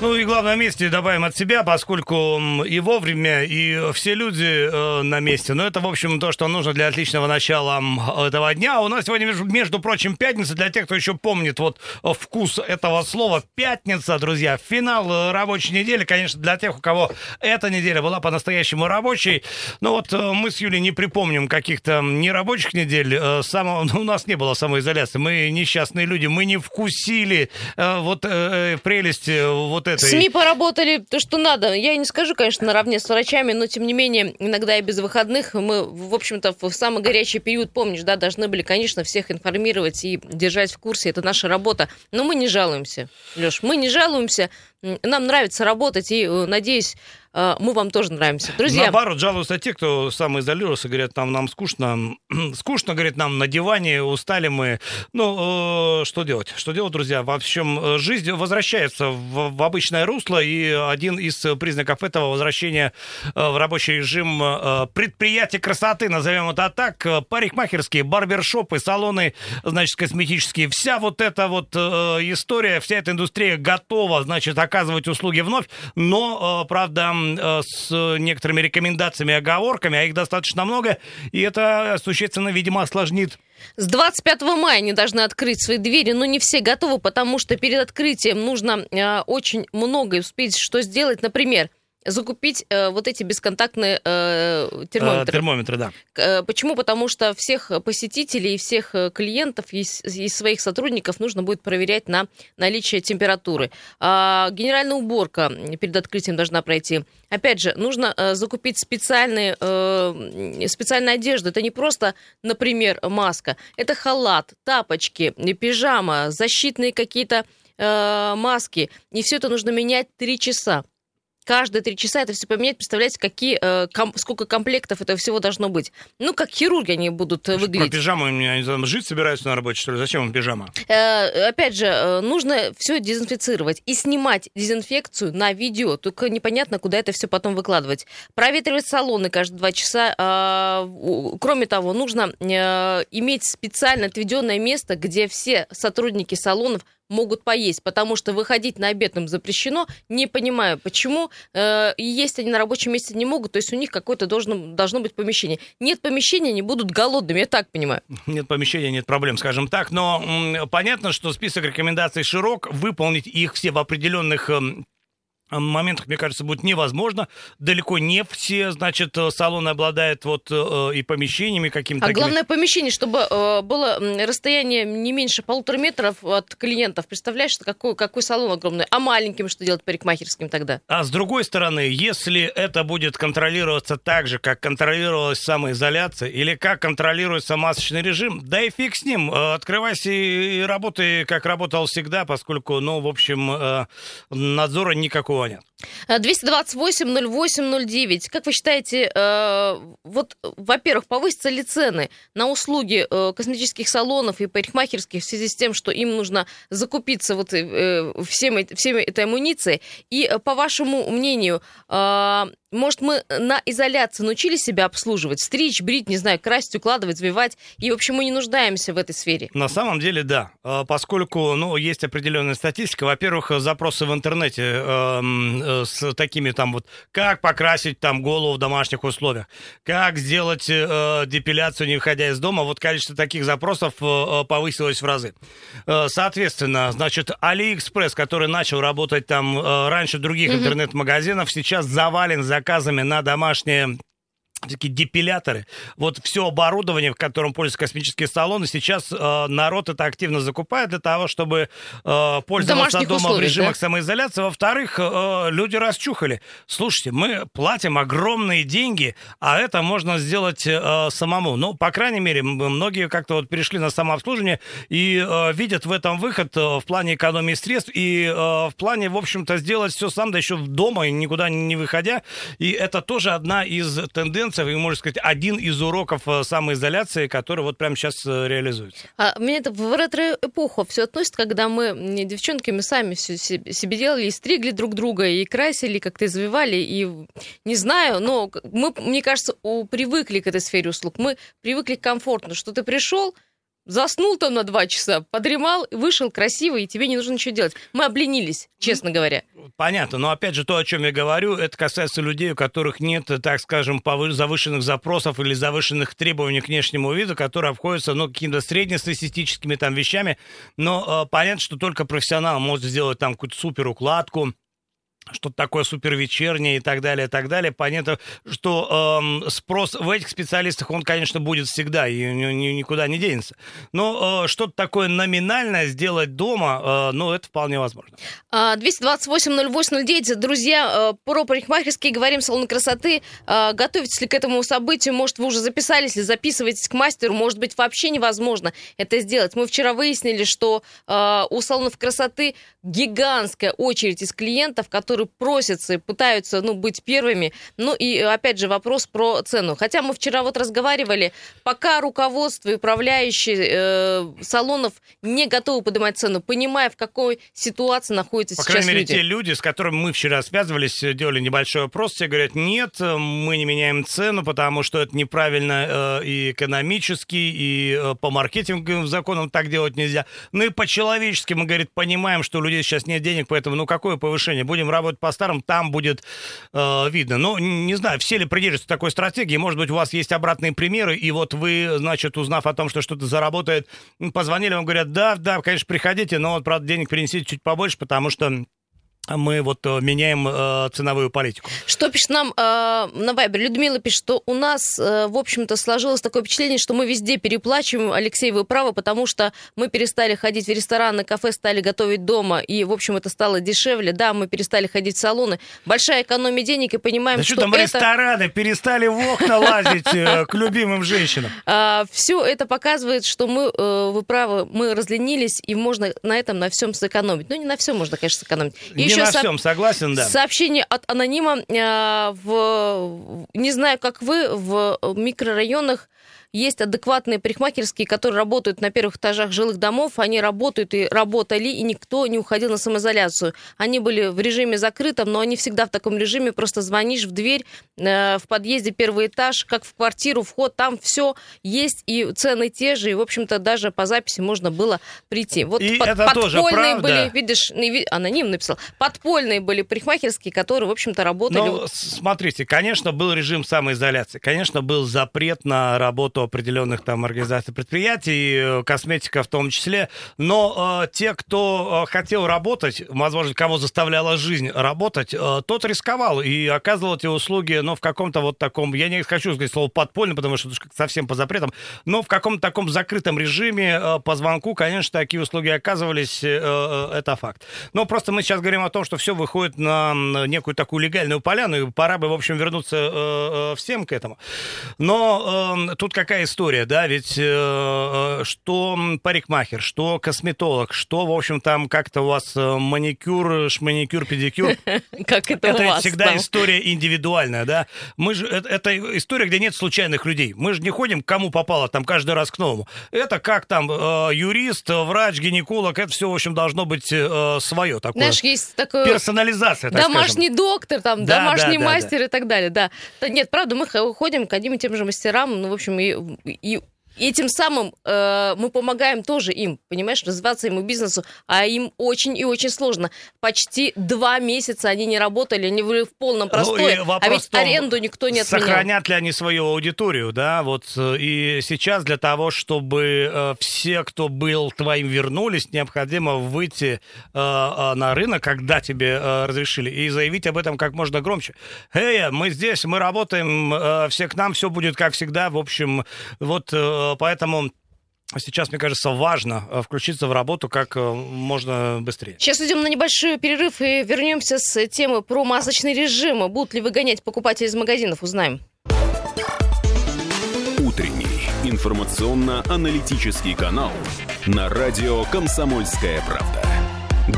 Ну и главное месте добавим от себя, поскольку и вовремя, и все люди э, на месте. Но это, в общем, то, что нужно для отличного начала этого дня. У нас сегодня, между, прочим, пятница. Для тех, кто еще помнит вот вкус этого слова. Пятница, друзья. Финал э, рабочей недели. Конечно, для тех, у кого эта неделя была по-настоящему рабочей. Но вот э, мы с Юлей не припомним каких-то нерабочих недель. Э, само, ну, у нас не было самоизоляции. Мы несчастные люди. Мы не вкусили э, вот э, прелесть вот этой... СМИ поработали то, что надо. Я не скажу, конечно, наравне с врачами, но тем не менее, иногда и без выходных мы, в общем-то, в самый горячий период, помнишь, да, должны были, конечно, всех информировать и держать в курсе. Это наша работа. Но мы не жалуемся, Леш, мы не жалуемся. Нам нравится работать, и, э, надеюсь, э, мы вам тоже нравимся. Друзья... Наоборот, жалуются те, кто самоизолировался, говорят, нам, нам скучно. скучно, говорит, нам на диване, устали мы. Ну, э, что делать? Что делать, друзья? В общем, жизнь возвращается в, в обычное русло, и один из признаков этого возвращения в рабочий режим предприятия красоты, назовем это так, парикмахерские, барбершопы, салоны, значит, косметические. Вся вот эта вот история, вся эта индустрия готова, значит, оказывать услуги вновь, но, э, правда, э, с некоторыми рекомендациями и оговорками, а их достаточно много, и это существенно, видимо, осложнит с 25 мая они должны открыть свои двери, но не все готовы, потому что перед открытием нужно э, очень многое успеть что сделать. Например, закупить э, вот эти бесконтактные э, термометры. Э, термометры, да. Э, почему? Потому что всех посетителей, всех э, клиентов и, и своих сотрудников нужно будет проверять на наличие температуры. А, генеральная уборка перед открытием должна пройти. Опять же, нужно э, закупить специальные, э, специальную одежду. Это не просто, например, маска. Это халат, тапочки, пижама, защитные какие-то э, маски. И все это нужно менять три часа каждые три часа это все поменять. Представляете, какие, э, ком, сколько комплектов этого всего должно быть. Ну, как хирурги они будут э, выглядеть. Про пижаму они там жить собираются на работе, что ли? Зачем им пижама? Э, опять же, э, нужно все дезинфицировать и снимать дезинфекцию на видео. Только непонятно, куда это все потом выкладывать. Проветривать салоны каждые два часа. Э, кроме того, нужно э, иметь специально отведенное место, где все сотрудники салонов могут поесть, потому что выходить на обед им запрещено. Не понимаю, почему. Э, есть они на рабочем месте не могут, то есть у них какое-то должно, должно быть помещение. Нет помещения, они будут голодными, я так понимаю. Нет помещения, нет проблем, скажем так. Но м, понятно, что список рекомендаций широк, выполнить их все в определенных эм, моментах, мне кажется, будет невозможно. Далеко не все, значит, э, салоны обладают вот э, и помещениями какими-то. А такими. главное помещение, чтобы э, было расстояние не меньше полутора метров от клиентов. Представляешь, какой, какой салон огромный. А маленьким что делать парикмахерским тогда? А с другой стороны, если это будет контролироваться так же, как контролировалась самоизоляция, или как контролируется масочный режим, да и фиг с ним. Открывайся и работай, как работал всегда, поскольку, ну, в общем, надзора никакого звонят. 228-08-09. Как вы считаете, э, вот, во-первых, повысятся ли цены на услуги э, косметических салонов и парикмахерских в связи с тем, что им нужно закупиться вот э, всем, всем этой амуницией? И, по вашему мнению, может, мы на изоляции научились себя обслуживать? Стричь, брить, не знаю, красить, укладывать, взвивать. И, в общем, мы не нуждаемся в этой сфере. На самом деле, да. А, поскольку, ну, есть определенная статистика. Во-первых, запросы в интернете э, э, с такими там вот, как покрасить там голову в домашних условиях, как сделать э, депиляцию, не выходя из дома. Вот количество таких запросов э, повысилось в разы. Э, соответственно, значит, AliExpress, который начал работать там э, раньше других mm-hmm. интернет-магазинов, сейчас завален за заказами на домашние такие депиляторы, вот все оборудование, в котором пользуются космические салоны, сейчас э, народ это активно закупает для того, чтобы э, пользоваться дома условиях, в режимах да? самоизоляции. Во-вторых, э, люди расчухали. Слушайте, мы платим огромные деньги, а это можно сделать э, самому. Ну, по крайней мере, многие как-то вот перешли на самообслуживание и э, видят в этом выход э, в плане экономии средств и э, в плане, в общем-то, сделать все сам, да еще дома, никуда не выходя. И это тоже одна из тенденций тенденция, вы можете сказать, один из уроков э, самоизоляции, который вот прямо сейчас э, реализуется. А мне это в ретро-эпоху все относит, когда мы девчонками сами все себе делали, и стригли друг друга, и красили, как-то извивали, и не знаю, но мы, мне кажется, привыкли к этой сфере услуг. Мы привыкли к комфортно, что ты пришел, заснул там на два часа, подремал, вышел красиво, и тебе не нужно ничего делать. Мы обленились, честно говоря. Понятно, но опять же то, о чем я говорю, это касается людей, у которых нет, так скажем, завышенных запросов или завышенных требований к внешнему виду, которые обходятся, ну, какими-то среднестатистическими там вещами, но э, понятно, что только профессионал может сделать там какую-то супер укладку, что-то такое супервечернее и так далее, и так далее. Понятно, что эм, спрос в этих специалистах, он, конечно, будет всегда и никуда не денется. Но э, что-то такое номинальное сделать дома, э, ну, это вполне возможно. 228-08-09. А, Друзья, э, про парикмахерские говорим, салон красоты. Э, готовитесь ли к этому событию? Может, вы уже записались или записываетесь к мастеру? Может быть, вообще невозможно это сделать. Мы вчера выяснили, что э, у салонов красоты гигантская очередь из клиентов, которые которые просятся и пытаются, ну, быть первыми. Ну, и, опять же, вопрос про цену. Хотя мы вчера вот разговаривали, пока руководство и управляющие э, салонов не готовы поднимать цену, понимая, в какой ситуации находятся По сейчас крайней мере, люди. те люди, с которыми мы вчера связывались, делали небольшой опрос, все говорят, нет, мы не меняем цену, потому что это неправильно э, и экономически, и э, по маркетинговым законам так делать нельзя. Ну и по-человечески мы, говорит, понимаем, что у людей сейчас нет денег, поэтому ну какое повышение? Будем работать работать по-старому, там будет э, видно. Но не знаю, все ли придерживаются такой стратегии. Может быть, у вас есть обратные примеры, и вот вы, значит, узнав о том, что что-то заработает, позвонили вам, говорят, да, да, конечно, приходите, но, правда, денег принесите чуть побольше, потому что мы вот э, меняем э, ценовую политику. Что пишет нам э, на Вайбер? Людмила пишет, что у нас, э, в общем-то, сложилось такое впечатление, что мы везде переплачиваем. Алексей, вы правы, потому что мы перестали ходить в рестораны, кафе, стали готовить дома, и, в общем, это стало дешевле. Да, мы перестали ходить в салоны. Большая экономия денег, и понимаем, да что, что там это... рестораны, перестали в окна лазить э, к любимым женщинам. А, Все это показывает, что мы, э, вы правы, мы разленились, и можно на этом, на всем сэкономить. Ну, не на всем можно, конечно, сэкономить. Еще на со... всем, согласен, да. Сообщение от анонима. Э, в, не знаю, как вы, в микрорайонах есть адекватные парикмахерские, которые работают на первых этажах жилых домов. Они работают и работали, и никто не уходил на самоизоляцию. Они были в режиме закрытом, но они всегда в таком режиме. Просто звонишь в дверь, э, в подъезде первый этаж, как в квартиру, вход, там все есть, и цены те же, и, в общем-то, даже по записи можно было прийти. Вот и под, это тоже правда. были, видишь, аноним написал, подпольные были парикмахерские, которые, в общем-то, работали. Ну, смотрите, конечно, был режим самоизоляции, конечно, был запрет на работу определенных там организаций предприятий, э, косметика в том числе, но э, те, кто э, хотел работать, возможно, кого заставляла жизнь работать, э, тот рисковал и оказывал эти услуги, но ну, в каком-то вот таком, я не хочу сказать слово подпольно, потому что это совсем по запретам, но в каком-то таком закрытом режиме э, по звонку, конечно, такие услуги оказывались, э, э, это факт. Но просто мы сейчас говорим о том, что все выходит на некую такую легальную поляну, и пора бы, в общем, вернуться э, э, всем к этому. Но э, тут как какая история, да, ведь э, что парикмахер, что косметолог, что, в общем, там как-то у вас маникюр, шманикюр, педикюр. Как это Это всегда да. история индивидуальная, да. Мы же, это, история, где нет случайных людей. Мы же не ходим, кому попало, там, каждый раз к новому. Это как там юрист, врач, гинеколог, это все, в общем, должно быть свое такое. Знаешь, есть такое... Персонализация, так Домашний скажем. доктор, там, Да, домашний да, да, мастер и так далее, да. Да Нет, правда, мы ходим к одним и тем же мастерам, ну, в общем, и, и и тем самым э, мы помогаем тоже им, понимаешь, развиваться ему бизнесу, а им очень и очень сложно. Почти два месяца они не работали, они были в полном Ну, простое, и а ведь том, аренду никто не отменял. Сохранят ли они свою аудиторию, да, вот э, и сейчас для того, чтобы э, все, кто был твоим, вернулись, необходимо выйти э, э, на рынок, когда тебе э, разрешили, и заявить об этом как можно громче. Эй, мы здесь, мы работаем, э, все к нам, все будет как всегда, в общем, вот э, поэтому сейчас, мне кажется, важно э, включиться в работу как э, можно быстрее. Сейчас идем на небольшой перерыв и вернемся с темы про масочный режим. Будут ли выгонять покупателей из магазинов, узнаем. Утренний информационно-аналитический канал на радио «Комсомольская правда».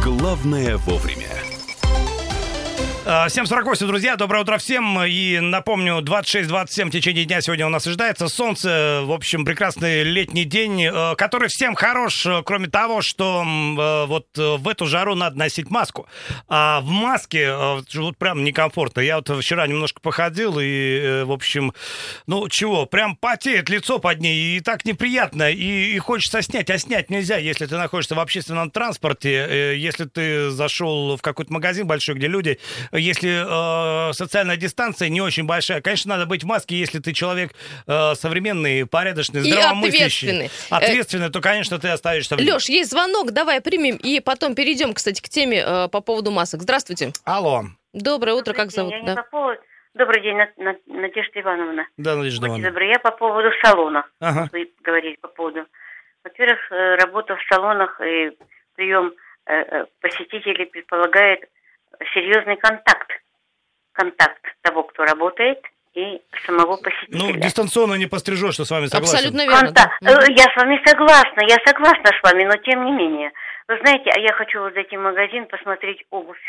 Главное вовремя. 7.48, друзья, доброе утро всем. И напомню, 26-27 в течение дня сегодня у нас ожидается солнце. В общем, прекрасный летний день, э, который всем хорош, э, кроме того, что э, вот в эту жару надо носить маску. А в маске вот прям некомфортно. Я вот вчера немножко походил и, в общем, ну чего, прям потеет лицо под ней, и так неприятно, и, и хочется снять. А снять нельзя, если ты находишься в общественном транспорте, если ты зашел в какой-то магазин большой, где люди если э, социальная дистанция не очень большая, конечно, надо быть в маске, если ты человек э, современный, порядочный, здравомыслящий. И ответственный. Ответственный, то, конечно, ты оставишься в Леш, есть звонок, давай примем, и потом перейдем, кстати, к теме э, по поводу масок. Здравствуйте. Алло. Доброе утро, как зовут? Я да. по поводу... Добрый день, Надежда Ивановна. Да, Надежда Ивановна. Добрый. Я по поводу салона. Ага. Вы говорили по поводу. Во-первых, э, работа в салонах и прием э, посетителей предполагает серьезный контакт. Контакт того, кто работает, и самого посетителя. Ну, дистанционно не пострижешь, что с вами согласен. Абсолютно верно, Контакт. да. Э, я с вами согласна, я согласна с вами, но тем не менее. Вы знаете, а я хочу вот зайти в магазин, посмотреть обувь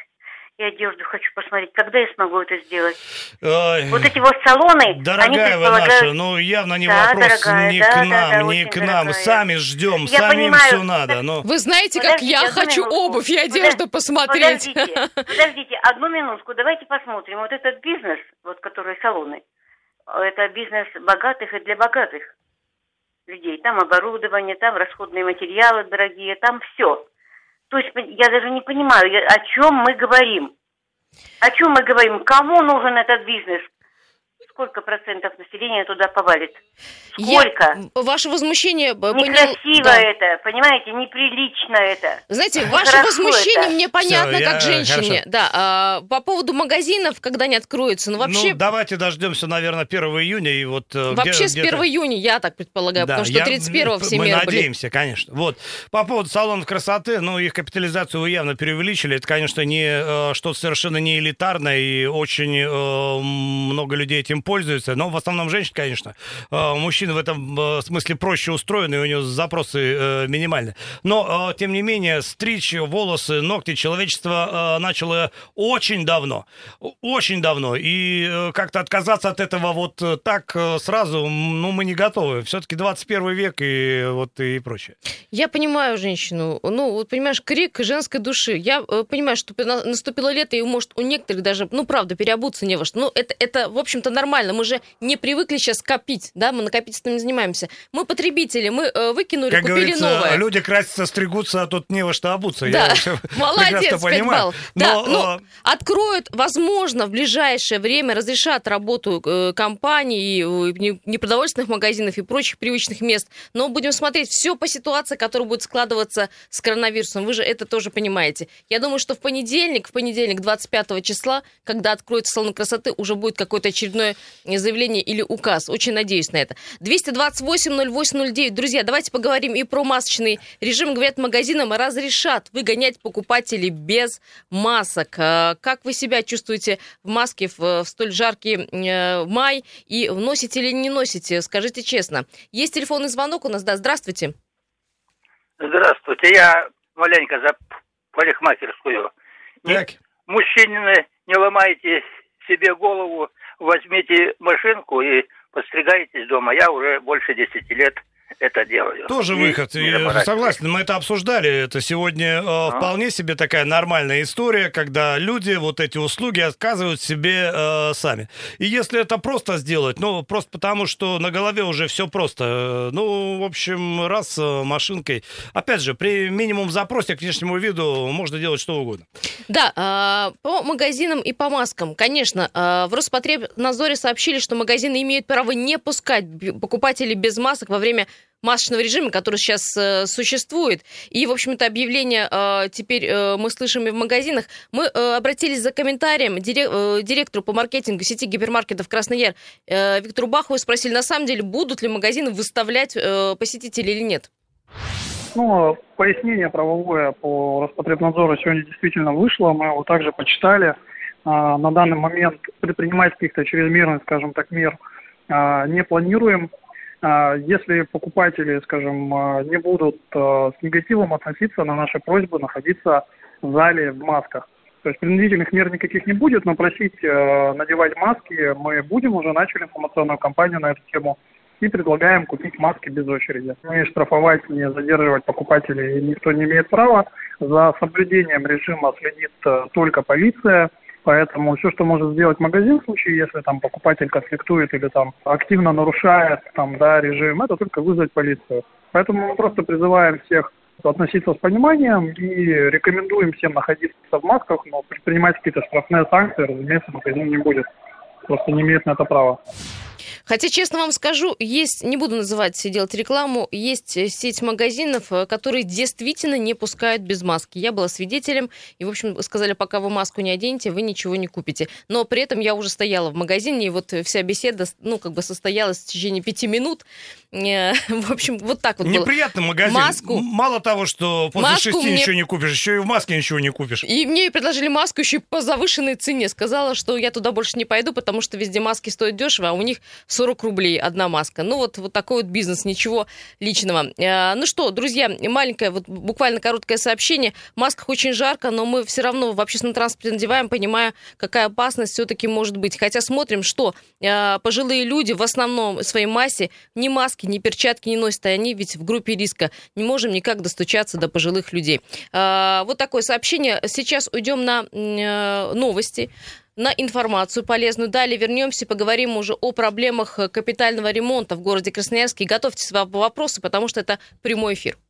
и одежду хочу посмотреть. Когда я смогу это сделать? Ой, вот эти вот салоны, Дорогая они предполагают... вы наша, ну явно не да, вопрос дорогая, не да, к нам, да, да, не к нам. Дорогая. Сами ждем, я самим понимаю, все надо. Но... Вы знаете, подождите, как я хочу минутку. обувь и одежду Подожди, посмотреть. Подождите, подождите, одну минутку, давайте посмотрим. Вот этот бизнес, вот который салоны, это бизнес богатых и для богатых людей. Там оборудование, там расходные материалы дорогие, там все. То есть я даже не понимаю, о чем мы говорим. О чем мы говорим? Кому нужен этот бизнес? Сколько процентов населения туда повалит? Сколько? Я, ваше возмущение... Э, Некрасиво да. это, понимаете, неприлично это. Знаете, ваше возмущение это. мне понятно, Все, как я, женщине. Хорошо. Да, а, по поводу магазинов, когда они откроются, ну вообще... Ну, давайте дождемся, наверное, 1 июня и вот... Э, вообще где, с 1 июня, я так предполагаю, да, потому что 31-го все Мы надеемся, были. конечно. Вот. По поводу салонов красоты, ну, их капитализацию вы явно преувеличили. Это, конечно, не э, что-то совершенно не элитарное, и очень э, много людей этим пользуются, но в основном женщины, конечно. Э, мужчины в этом э, смысле проще устроены, у него запросы э, минимальны. Но, тем не менее, стричь волосы, ногти человечество начало очень давно. Очень давно. И как-то отказаться от этого вот так сразу, ну, мы не готовы. Все-таки 21 век и вот и прочее. Я понимаю женщину. Ну, вот понимаешь, крик женской души. Я понимаю, что наступило лето, и может у некоторых даже, ну, правда, переобуться не во что. Ну, это, это в общем-то, нормально нормально, мы же не привыкли сейчас копить, да, мы накопительством не занимаемся. Мы потребители, мы э, выкинули, как купили новое. люди красятся, стригутся, а тут не во что обуться. Да, Я молодец, 5 баллов. Да, но, ну, откроют, возможно, в ближайшее время разрешат работу э, компаний, э, непродовольственных магазинов и прочих привычных мест, но будем смотреть все по ситуации, которая будет складываться с коронавирусом. Вы же это тоже понимаете. Я думаю, что в понедельник, в понедельник 25 числа, когда откроется салон красоты, уже будет какое-то очередное заявление или указ. Очень надеюсь на это. 228-08-09. Друзья, давайте поговорим и про масочный режим. Говорят, магазинам разрешат выгонять покупателей без масок. А, как вы себя чувствуете в маске в, в столь жаркий э, май? И носите или не носите? Скажите честно. Есть телефонный звонок у нас? Да, здравствуйте. Здравствуйте. Я маленько за парикмахерскую. Так. Мужчины, не ломайте себе голову возьмите машинку и постригайтесь дома. Я уже больше 10 лет это делаю. Тоже и выход. И, согласен, мы это обсуждали. Это сегодня э, а. вполне себе такая нормальная история, когда люди вот эти услуги отказывают себе э, сами. И если это просто сделать, ну, просто потому, что на голове уже все просто. Э, ну, в общем, раз э, машинкой. Опять же, при минимум запросе к внешнему виду можно делать что угодно. Да, э, по магазинам и по маскам, конечно, э, в Роспотребнадзоре сообщили, что магазины имеют право не пускать покупателей без масок во время масочного режима, который сейчас э, существует. И, в общем-то, объявление э, теперь э, мы слышим и в магазинах. Мы э, обратились за комментарием дирек, э, директору по маркетингу сети гипермаркетов Красный Яр э, Виктору Бахову спросили, на самом деле, будут ли магазины выставлять э, посетителей или нет. Ну, пояснение правовое по Роспотребнадзору сегодня действительно вышло, мы его также почитали. А, на данный момент предпринимать каких-то чрезмерных, скажем так, мер а, не планируем. А, если покупатели, скажем, а, не будут а, с негативом относиться на наши просьбы находиться в зале в масках. То есть принудительных мер никаких не будет, но просить надевать маски мы будем, уже начали информационную кампанию на эту тему и предлагаем купить маски без очереди. Не штрафовать, не задерживать покупателей никто не имеет права. За соблюдением режима следит только полиция. Поэтому все, что может сделать магазин в случае, если там покупатель конфликтует или там активно нарушает там, да, режим, это только вызвать полицию. Поэтому мы просто призываем всех относиться с пониманием и рекомендуем всем находиться в масках, но предпринимать какие-то штрафные санкции, разумеется, магазин не будет. Просто не имеет на это права. Хотя, честно вам скажу, есть, не буду называть, делать рекламу, есть э, сеть магазинов, э, которые действительно не пускают без маски. Я была свидетелем, и, в общем, сказали, пока вы маску не оденете, вы ничего не купите. Но при этом я уже стояла в магазине, и вот вся беседа, ну, как бы состоялась в течение пяти минут. Э, в общем, вот так вот Неприятный магазин. Маску. Мало того, что после маску шести мне... ничего не купишь, еще и в маске ничего не купишь. И мне предложили маску еще по завышенной цене. Сказала, что я туда больше не пойду, потому что везде маски стоят дешево, а у них 40 рублей одна маска. Ну вот, вот такой вот бизнес, ничего личного. Э, ну что, друзья, маленькое, вот буквально короткое сообщение. В масках очень жарко, но мы все равно в общественном транспорте надеваем, понимая, какая опасность все-таки может быть. Хотя смотрим, что э, пожилые люди в основном в своей массе ни маски, ни перчатки не носят, и они ведь в группе риска. Не можем никак достучаться до пожилых людей. Э, вот такое сообщение. Сейчас уйдем на новости на информацию полезную. Далее вернемся и поговорим уже о проблемах капитального ремонта в городе Красноярске. Готовьте свои вопросы, потому что это прямой эфир.